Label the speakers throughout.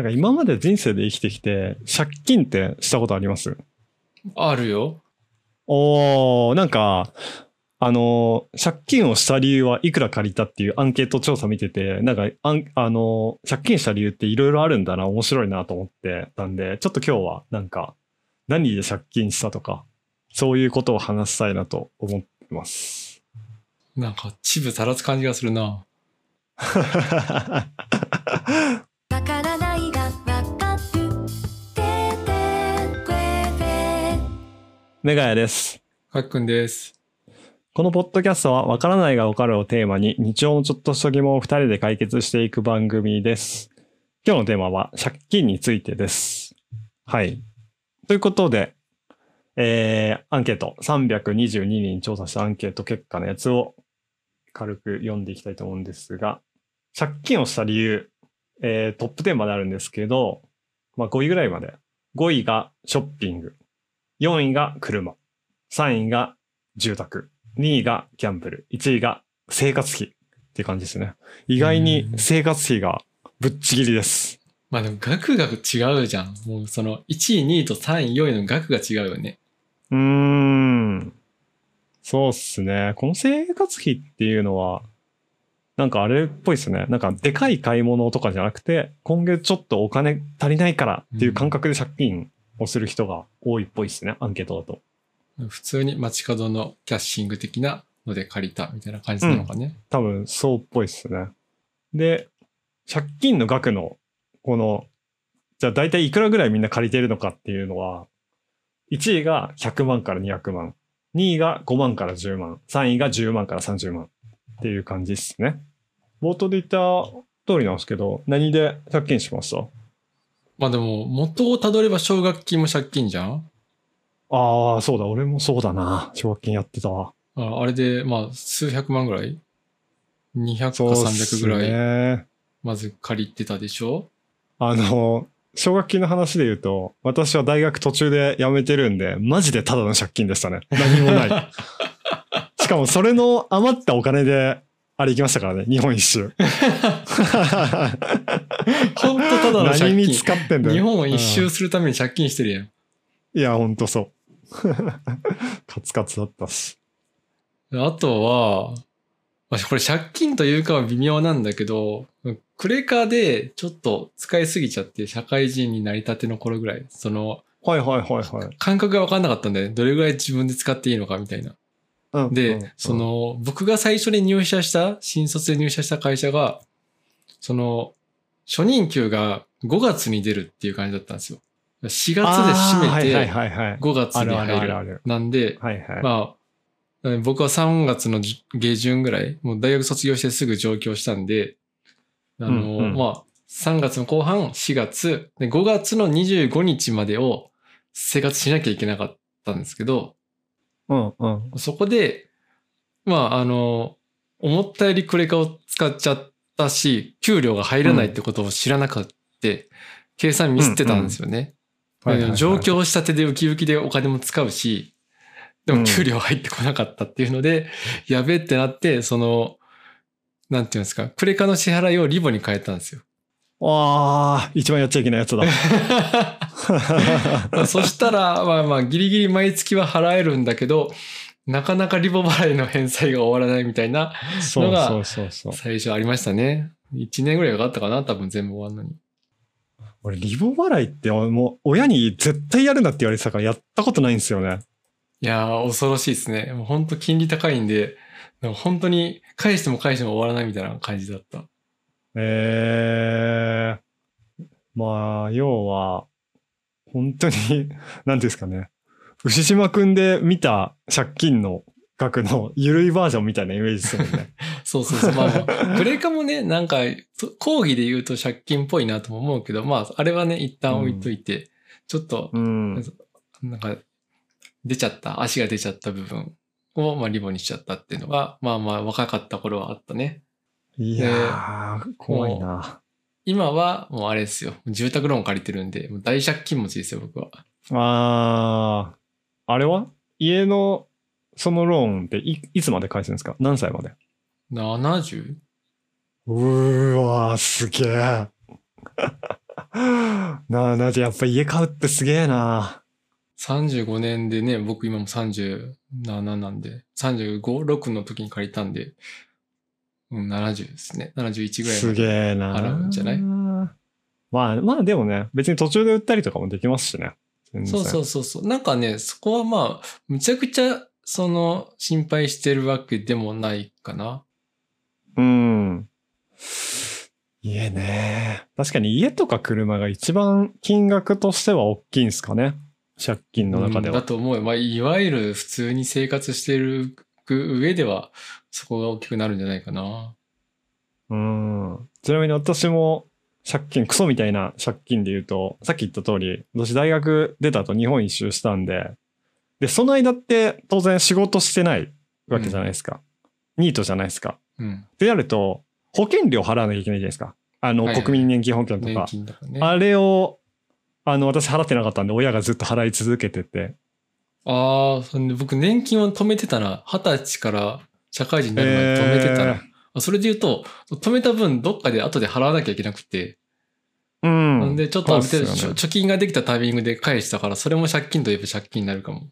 Speaker 1: なんか今まで人生で生きてきて、借金ってしたことあります？
Speaker 2: あるよ。
Speaker 1: おー、なんか、あの、借金をした理由はいくら借りたっていうアンケート調査見てて、なんか、あんあの、借金した理由っていろいろあるんだな、面白いなと思ってたんで、ちょっと今日はなんか、何で借金したとか、そういうことを話したいなと思ってます。
Speaker 2: なんか、チブ足らず感じがするな。
Speaker 1: メガヤです。
Speaker 2: かっくんです。
Speaker 1: このポッドキャストは、わからないがわかるをテーマに、日常のちょっとした疑問を二人で解決していく番組です。今日のテーマは、借金についてです。はい。ということで、えー、アンケート、322人調査したアンケート結果のやつを軽く読んでいきたいと思うんですが、借金をした理由、えー、トップ10まであるんですけど、まあ5位ぐらいまで。5位がショッピング、4位が車、3位が住宅、2位がギャンブル、1位が生活費っていう感じですね。意外に生活費がぶっちぎりです。
Speaker 2: まあでも、額が違うじゃん。もうその、1位、2位と3位、4位の額が違うよね。
Speaker 1: うーん。そうっすね。この生活費っていうのは、なんかあれっぽいですね。なんかでかい買い物とかじゃなくて、今月ちょっとお金足りないからっていう感覚で借金をする人が多いっぽいですね。アンケートだと。
Speaker 2: 普通に街角のキャッシング的なので借りたみたいな感じなのかね。
Speaker 1: 多分そうっぽいっすね。で、借金の額の、この、じゃあ大体いくらぐらいみんな借りてるのかっていうのは、1位が100万から200万、2位が5万から10万、3位が10万から30万っていう感じですね。冒頭で言った通りなんですけど、何で借金しました
Speaker 2: まあでも、元をたどれば奨学金も借金じゃん？
Speaker 1: ああ、そうだ、俺もそうだな。奨学金やってたわ。
Speaker 2: ああれで、まあ、数百万ぐらい ?200 か
Speaker 1: そうっ
Speaker 2: 300
Speaker 1: す
Speaker 2: ぐらい、
Speaker 1: ね。
Speaker 2: まず借りてたでしょ？
Speaker 1: あの、奨学金の話で言うと、私は大学途中で辞めてるんで、マジでただの借金でしたね。何もない。しかもそれの余ったお金で、あれ行きましたからね、日本一周。
Speaker 2: ほんとただの
Speaker 1: 何
Speaker 2: 借金。
Speaker 1: に使ってんだよ。
Speaker 2: 日本を一
Speaker 1: うん
Speaker 2: 周するために借金してるやん。
Speaker 1: いや、ほんとそう。カツカツだったし。
Speaker 2: あとは、まあこれ借金というかは微妙なんだけど、クレカでちょっと使いすぎちゃって社会人になりたての頃ぐらい、その
Speaker 1: はいはいはいはい。
Speaker 2: 感覚が分かんなかったんだよね。どれぐらい自分で使っていいのかみたいな。
Speaker 1: うん
Speaker 2: で、
Speaker 1: うん
Speaker 2: そ、の、僕が最初に入社した、新卒で入社した会社が、その、初任給が5月に出るっていう感じだったんですよ。4月で締めて、
Speaker 1: はいはい。
Speaker 2: 5月に入
Speaker 1: る。
Speaker 2: なんで、
Speaker 1: はいはい。
Speaker 2: まあ、僕は3月のじ下旬ぐらい、もう大学卒業してすぐ上京したんで、あの、
Speaker 1: うんうん
Speaker 2: まあ、3月の後半、4月、で5月の25日までを生活しなきゃいけなかったんですけど、
Speaker 1: うんうん。
Speaker 2: そこで、まあ、あの、思ったよりクレカを使っちゃったし、給料が入らないってことを知らなかった、計算ミスってたんですよね。上京したてでウキウキでお金も使うし、でも給料入ってこなかったっていうので、やべえってなって、その、なんていうんですか、クレカの支払いをリボに変えたんですよ。
Speaker 1: わあ、一番やっちゃいけないやつだ。
Speaker 2: ま あそしたら、まあまあ、ギリギリ毎月は払えるんだけど、なかなかリボ払いの返済が終わらないみたいな、
Speaker 1: そうそうそうそう。
Speaker 2: 最初ありましたね。1年ぐらいかかったかな多分全部終わるのに。
Speaker 1: 俺、リボ払いってもう親に絶対やるなって言われてたからやったことないんですよね。
Speaker 2: いやー、恐ろしいですね。もう本当金利高いんで、本当に返しても返しても終わらないみたいな感じだった。
Speaker 1: ええまあ、要は、本当に、なんていうんですかね。牛島くんで見た借金の額の緩いバージョンみたいなイメージですもんね。
Speaker 2: そうそうそう。まあまあ、クレカもね、なんか、と講義で言うと借金っぽいなとも思うけど、まあ、あれはね、一旦置いといて、ちょっと、
Speaker 1: うん。
Speaker 2: なんか、出ちゃった、足が出ちゃった部分を、まあ、リボンにしちゃったっていうのが、まあまあ、若かった頃はあったね。
Speaker 1: いやー、怖いな。
Speaker 2: 今は、もうあれですよ。住宅ローン借りてるんで、もう大借金持ちですよ、僕は。
Speaker 1: あー、あれは？家の、そのローンっていいつまで返すんですか？何歳まで
Speaker 2: ？70?
Speaker 1: うーわー、すげえ。なあ、なじゃやっぱ家買うってすげえな。
Speaker 2: 35年でね、僕今も37なんで、35、6の時に借りたんで、うん、70ですね。71ぐらい
Speaker 1: す。げえな。
Speaker 2: 払うんじゃない？
Speaker 1: まあ、まあでもね、別に途中で売ったりとかもできますしね。
Speaker 2: そうそうそうそう。なんかね、そこはまあ、むちゃくちゃ、その、心配してるわけでもないかな。
Speaker 1: うん。家ね。確かに家とか車が一番金額としては大きいんですかね。借金の中で
Speaker 2: うんだ
Speaker 1: は。
Speaker 2: と思うよ。まあ、いわゆる普通に生活してる上では、そこが大きくなるんじゃないかな。
Speaker 1: うん。ちなみに私も借金、クソみたいな借金で言うと、さっき言った通り、私大学出た後日本一周したんで、で、その間って当然仕事してないわけじゃないですか。ニートじゃないですか。
Speaker 2: うん。
Speaker 1: ってなると、保険料払わなきゃいけないじゃないですか。あの、
Speaker 2: はいはい
Speaker 1: 国民年金保険と
Speaker 2: 年
Speaker 1: か。
Speaker 2: かね。
Speaker 1: あれを、あの、私払ってなかったんで、親がずっと払い続けてて。
Speaker 2: ああ、そんで僕年金を止めてたな。二十歳から社会人になるまで止めてたな。
Speaker 1: え
Speaker 2: あそれで言うと、止めた分どっかで後で払わなきゃいけなくて。
Speaker 1: ーうん。
Speaker 2: なんでちょっとある程度、貯金ができたタイミングで返したから、それも借金といえば借金になるかも。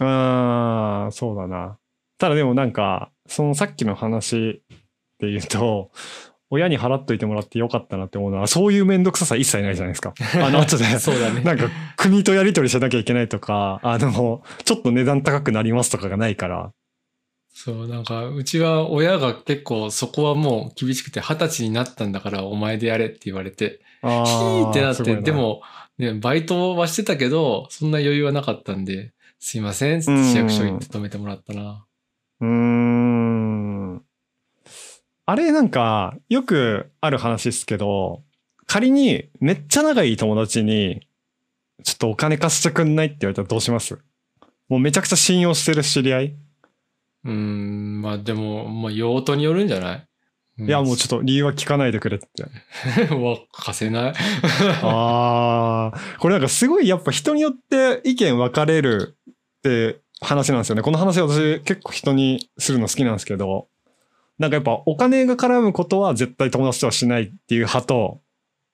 Speaker 1: ああ、そうだな。ただでもなんか、そのさっきの話で言うと、親に払っといてもらってよかったなって思うのは、そういうめんどくささ一切ないじゃないですか。あの後で、
Speaker 2: そうだね。
Speaker 1: なんか国とやり取りしなきゃいけないとか、あの、ちょっと値段高くなりますとかがないから。
Speaker 2: そう、なんか、うちは親が結構そこはもう厳しくて、二十歳になったんだからお前でやれって言われて、
Speaker 1: あ
Speaker 2: ヒーってなって、で、も、ね、バイトはしてたけど、そんな余裕はなかったんで、すいません、市役所行って止めてもらったな。
Speaker 1: うーん。あれなんか、よくある話ですけど、仮にめっちゃ仲いい友達に、ちょっとお金貸してくんないって言われたらどうします？もうめちゃくちゃ信用してる知り合い、
Speaker 2: うーん、まあでも、まあ用途によるんじゃない？
Speaker 1: いやもうちょっと理由は聞かないでくれって。
Speaker 2: と。わ、貸せない。
Speaker 1: ああ、これなんかすごいやっぱ人によって意見分かれるって話なんですよね。この話私結構人にするの好きなんですけど、なんかやっぱお金が絡むことは絶対友達とはしないっていう派と、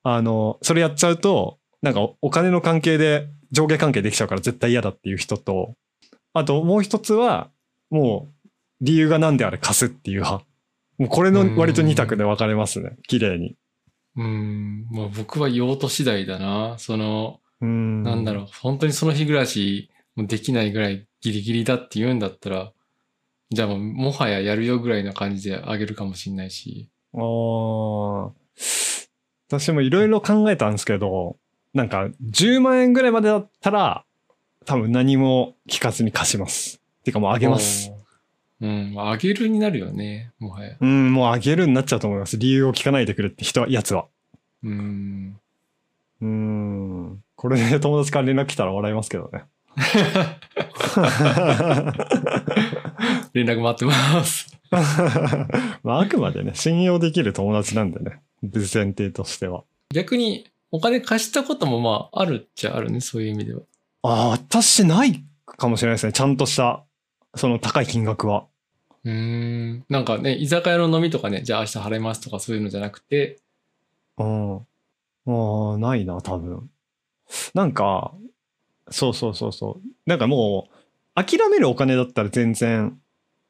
Speaker 1: あの、それやっちゃうと、なんかお金の関係で上下関係できちゃうから絶対嫌だっていう人と、あともう一つは、もう理由が何であれ貸すっていう派。もうこれの割と二択で分かれますね。綺麗に。
Speaker 2: うーん、まあ僕は用途次第だな。その、
Speaker 1: うん。
Speaker 2: なんだろう、本当にその日暮らしもできないぐらいギリギリだって言うんだったら、じゃあもうもはややるよぐらいな感じであげるかもしんないし。
Speaker 1: ああ。私もいろいろ考えたんですけど、なんか10万円ぐらいまでだったら、多分何も聞かずに貸します。てかもうあげます。
Speaker 2: うん、まああげるになるよね、もはや。
Speaker 1: うん、もうあげるになっちゃうと思います。理由を聞かないでくれって人は、やつは。
Speaker 2: うーん。
Speaker 1: うーん。これで友達から連絡来たら笑いますけどね。
Speaker 2: 連絡待ってます。
Speaker 1: まあ、あくまでね、信用できる友達なんでね。前提としては。
Speaker 2: 逆に、お金貸したこともまあ、あるっちゃあるね、そういう意味では。
Speaker 1: ああ、私ないかもしれないですね。ちゃんとした、その高い金額は。
Speaker 2: うーん。なんかね、居酒屋の飲みとかね、じゃあ明日払いますとかそういうのじゃなくて、
Speaker 1: うん。ああ、ないな、多分。なんか、そうそうそうそう。なんかもう、諦めるお金だったら全然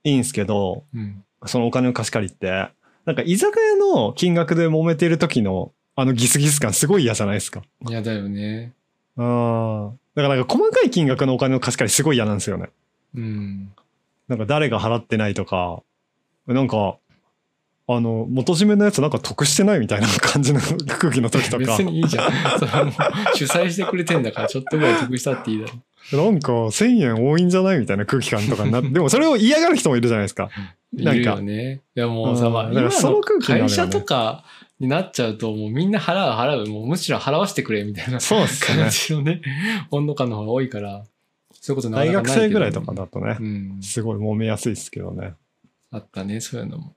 Speaker 1: いいんすけど、
Speaker 2: うん。
Speaker 1: そのお金を貸し借りって、なんか居酒屋の金額で揉めてる時の、あのギスギス感すごい嫌じゃないですか。
Speaker 2: 嫌だよね。
Speaker 1: ああ。だからなんか細かい金額のお金の貸し借りすごい嫌なんですよね。
Speaker 2: うん。
Speaker 1: なんか誰が払ってないとか、なんか、あの、元締めのやつなんか得してないみたいな感じの空気の時とか。
Speaker 2: 別にいいじゃん。それはもう主催してくれてんだから、ちょっとぐらい得したっていいだろ。
Speaker 1: なんか1000円多いんじゃないみたいな空気感とかになって、で もそれを嫌がる人もいるじゃないですか。
Speaker 2: い
Speaker 1: なんか
Speaker 2: るよね。いやもうさ、
Speaker 1: うん
Speaker 2: まあ、の会社とかになっちゃうと、もうみんな払う払う、もうむしろ払わせてくれみたいな
Speaker 1: そうっすね
Speaker 2: 感。じのね、温度感の方が多いから、そういうことなか
Speaker 1: 大学
Speaker 2: なかないけど
Speaker 1: 生ぐらいとかだとね
Speaker 2: う、ん。
Speaker 1: すごい揉めやすいですけどね。
Speaker 2: あったね、そういうのも。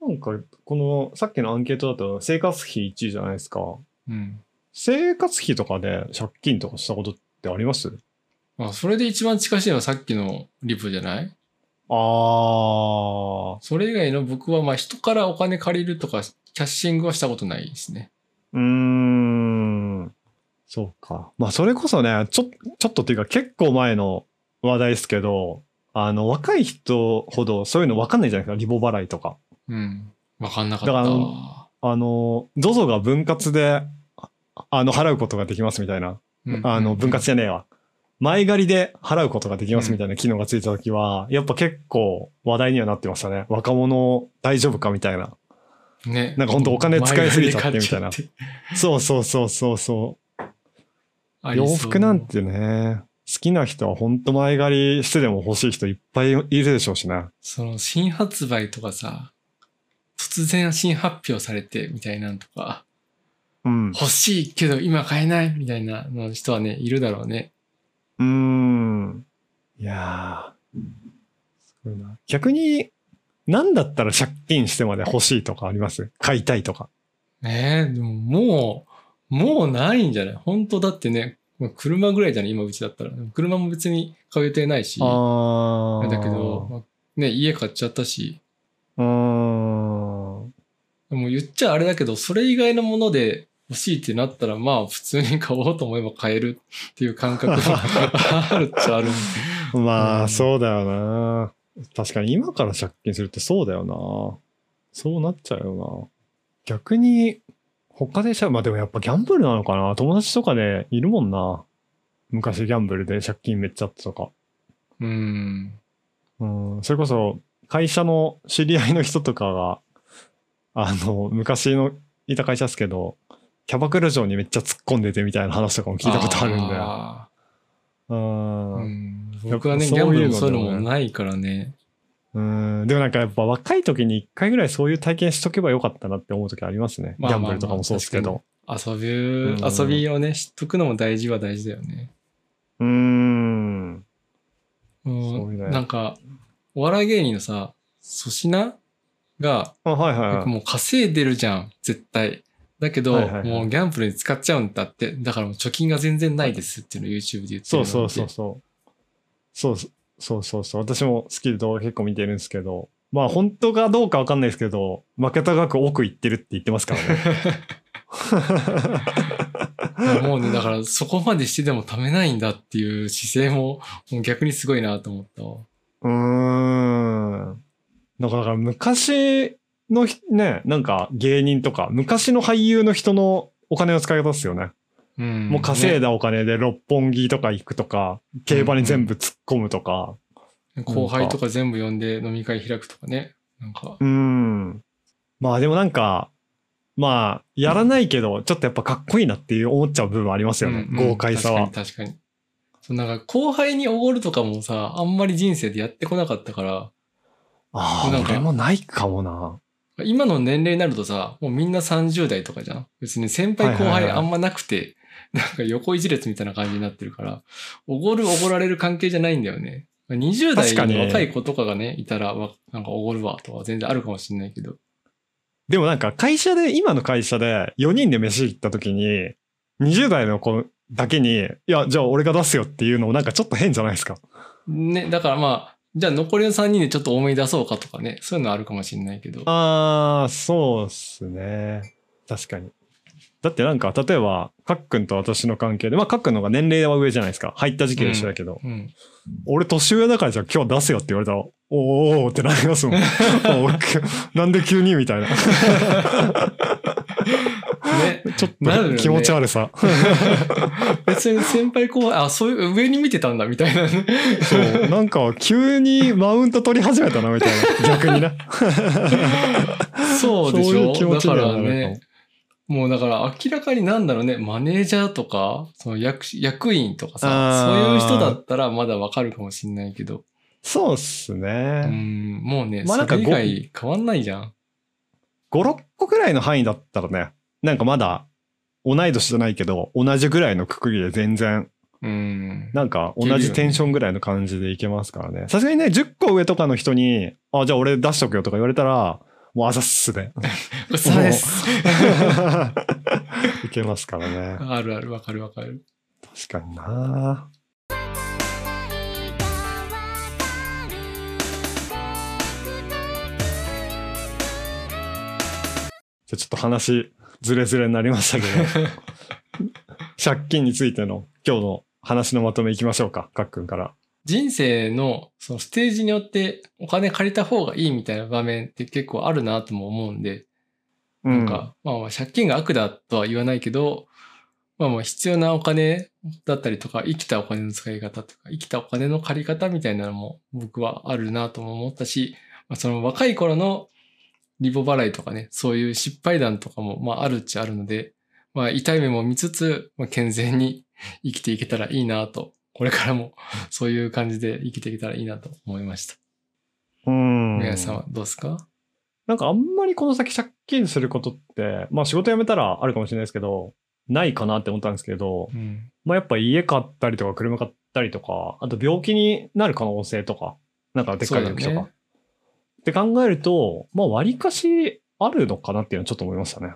Speaker 1: なんか、この、さっきのアンケートだと生活費1位じゃないですか。
Speaker 2: うん。
Speaker 1: 生活費とかで借金とかしたことってあります？
Speaker 2: まあ、それで一番近しいのはさっきのリプじゃない？
Speaker 1: あー。
Speaker 2: それ以外の僕は、まあ、人からお金借りるとか、キャッシングはしたことないですね。
Speaker 1: うーん。そうか。まあ、それこそね、ちょ、ちょっとっていうか結構前の話題ですけど、あの、若い人ほどそういうの分かんないじゃないですか、リボ払いとか。
Speaker 2: うん。わかんなかった
Speaker 1: だから
Speaker 2: わ。
Speaker 1: あの、ZOZO が分割で、ああの、払うことができますみたいな。
Speaker 2: うん
Speaker 1: あの、分割じゃねえわ。前借りで払うことができますみたいな機能がついたときは、やっぱ結構話題にはなってましたね。若者大丈夫かみたいな。
Speaker 2: ね。
Speaker 1: なんかほんとお金使いすぎちゃってみたいなそうそうそうそうそう。洋服なんてね、好きな人は本当前借りしてでも欲しい人いっぱいいるでしょうしね。
Speaker 2: その新発売とかさ、突然新発表されてみたいなんとか、
Speaker 1: うん。
Speaker 2: 欲しいけど今買えないみたいなの人はね、いるだろうね。
Speaker 1: うーん。いやー。すごいな。逆に、何だったら借金してまで欲しいとかあります？買いたいとか。
Speaker 2: ねえ、でももう、もうないんじゃない？本当だってね、まあ車ぐらいじゃない？今うちだったら。車も別に買う予定ないし。
Speaker 1: あ
Speaker 2: だけど、まあね、家買っちゃったし。
Speaker 1: うーん。
Speaker 2: でも言っちゃあれだけど、それ以外のもので欲しいってなったら、まあ普通に買おうと思えば買えるっていう感覚が あるっちゃある。
Speaker 1: まあ、
Speaker 2: うん
Speaker 1: そうだよな。確かに今から借金するってそうだよな。そうなっちゃうよな。逆に、他でしゃ、まあでもやっぱギャンブルなのかな。友達とかでいるもんな。昔ギャンブルで借金めっちゃあったとか。
Speaker 2: うん。
Speaker 1: うん、それこそ会社の知り合いの人とかが、あの、昔のいた会社ですけど、キャバクラ嬢にめっちゃ突っ込んでてみたいな話とかも聞いたことあるんだよ。
Speaker 2: あ
Speaker 1: う。
Speaker 2: んん僕はね、ギャンブルも
Speaker 1: そ
Speaker 2: うういううのもないからね。
Speaker 1: うん。でもなんかやっぱ若い時に一回ぐらいそういう体験しとけばよかったなって思う時ありますね。
Speaker 2: まあまあまあ
Speaker 1: ギャンブルとかもそうですけど。
Speaker 2: 遊び、
Speaker 1: うん
Speaker 2: 遊びをね、知っとくのも大事は大事だよね。
Speaker 1: うーん。
Speaker 2: う
Speaker 1: そうね
Speaker 2: ん、なんか、お笑い芸人のさ、粗品が、
Speaker 1: あ、はいはいはい。
Speaker 2: もう稼いでるじゃん、絶対。だけど、
Speaker 1: はいはいはい
Speaker 2: もうギャンブルに使っちゃうんだって。だからもう貯金が全然ないですっていうのを YouTube で言ってるの
Speaker 1: そうそうそうそう。そうそうそうそう。私も好きで動画結構見てるんですけど、まあ本当かどうかわかんないですけど、負けた額奥いってるって言ってますからね。
Speaker 2: もうね、だからそこまでしてでも貯めないんだっていう姿勢ももう逆にすごいなと思ったわ。
Speaker 1: うーん。だから昔のひね、なんか芸人とか、昔の俳優の人のお金の使い方ですよね。
Speaker 2: うん。
Speaker 1: もう稼い
Speaker 2: ね
Speaker 1: だお金で六本木とか行くとか、競馬に全部突っ込むとか。
Speaker 2: 後輩とか全部呼んで飲み会開くとかね。なんか、
Speaker 1: うーん。まあでもなんか、まあ、やらないけど、ちょっとやっぱかっこいいなっていう思っちゃう部分ありますよね。
Speaker 2: うんうん
Speaker 1: 豪快さは。
Speaker 2: 確かに確かに。そうなんか後輩におごるとかもさ、あんまり人生でやってこなかったから、
Speaker 1: ああ、俺もないかもな。
Speaker 2: 今の年齢になるとさ、もうみんな30代とかじゃん。別に先輩後
Speaker 1: はいはいはい
Speaker 2: 輩あんまなくて、なんか横一列みたいな感じになってるから、おごるおごられる関係じゃないんだよね。20代の若い子とかがね、いたら、わなんかおごるわとか全然あるかもしれないけど。
Speaker 1: でもなんか会社で、今の会社で4人で飯行った時に、20代の子だけに、いや、じゃあ俺が出すよっていうのもなんかちょっと変じゃないですか？
Speaker 2: ね、だからまあ、じゃあ残りの3人でちょっと多めに出そうかとかね、そういうのあるかもしれないけど。
Speaker 1: ああ、そうっすね。確かに。だってなんか、例えば、かっくんと私の関係で、まあ、かっくんの方が年齢は上じゃないですか。入った時期で一緒だけど、
Speaker 2: うん。
Speaker 1: 俺年上だからじゃあ今日出せよって言われたら、おーおーってなりますもん。なんで急にみたいな。
Speaker 2: ね。
Speaker 1: ちょっと気持ち悪さ。
Speaker 2: 先輩後輩、あ、そういう上に見てたんだみたいなね。
Speaker 1: そう。なんか急にマウント取り始めたな、みたいな。逆にね。
Speaker 2: そうでしょ？
Speaker 1: そう
Speaker 2: だからね。もうだから明らかになんだろうね、マネージャーとか、その役役員とかさ、そういう人だったらまだわかるかもしんないけど、
Speaker 1: そうっす
Speaker 2: う
Speaker 1: ね。
Speaker 2: ん、もうね、
Speaker 1: まあなんか
Speaker 2: それ以外変わんないじゃん。
Speaker 1: 5、6個くらいの範囲だったらね、なんかまだ同い年じゃないけど、同じぐらいのくくりで全然、
Speaker 2: うん。
Speaker 1: なんか同じテンションぐらいの感じでいけますからね。さすがにね、10個上とかの人に、あ、じゃあ俺出しとくよとか言われたら、もうあざっすで。
Speaker 2: そうです。
Speaker 1: いけますからね。
Speaker 2: あるある、わかるわかる。
Speaker 1: 確かになじゃあちょっと話ずれずれになりましたけど。借金についての今日の話のまとめいきましょうか。かっくんから。
Speaker 2: 人生のそのステージによってお金借りた方がいいみたいな場面って結構あるなとも思うんで、
Speaker 1: う
Speaker 2: なんか、まあまあ借金が悪だとは言わないけど、まあまあ必要なお金だったりとか、生きたお金の使い方とか、生きたお金の借り方みたいなのも僕はあるなとも思ったし、まあ、その若い頃のリボ払いとかね、そういう失敗談とかもまああるっちゃあるので、まあ痛い目も見つつ、まあ、健全に 生きていけたらいいなと、これからも そういう感じで生きていけたらいいなと思いました。
Speaker 1: うん。
Speaker 2: 宮さんはどうですか？
Speaker 1: なんかあんまりこの先借金することって、まあ仕事辞めたらあるかもしれないですけど、ないかなって思ったんですけど、
Speaker 2: うん。
Speaker 1: まあやっぱ家買ったりとか車買ったりとか、あと病気になる可能性とか、なんかでっかい病気とか？
Speaker 2: ね
Speaker 1: って考えると、まあ割かしあるのかなっていうのはちょっと思いましたね。